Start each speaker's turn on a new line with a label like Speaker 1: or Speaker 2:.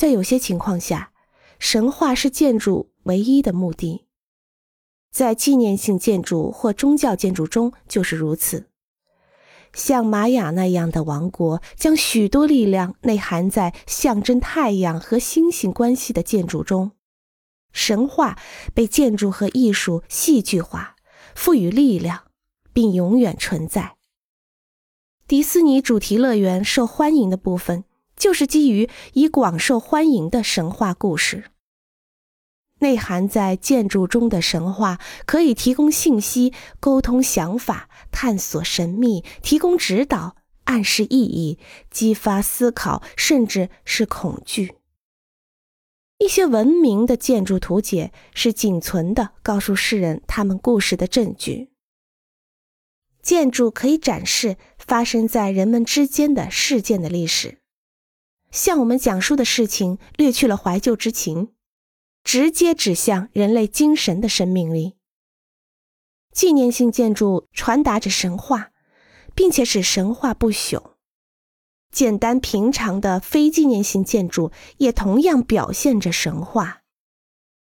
Speaker 1: 在有些情况下，神话是建筑唯一的目的。在纪念性建筑或宗教建筑中就是如此。像玛雅那样的王国，将许多力量内含在象征太阳和星星关系的建筑中。神话被建筑和艺术戏剧化，赋予力量，并永远存在。迪士尼主题乐园受欢迎的部分，就是基于以广受欢迎的神话故事。内涵在建筑中的神话可以提供信息、沟通想法、探索神秘、提供指导、暗示意义、激发思考，甚至是恐惧。一些文明的建筑图解是仅存的告诉世人他们故事的证据。建筑可以展示发生在人们之间的事件的历史，向我们讲述的事情略去了怀旧之情。直接指向人类精神的生命力。纪念性建筑传达着神话，并且使神话不朽。简单平常的非纪念性建筑也同样表现着神话。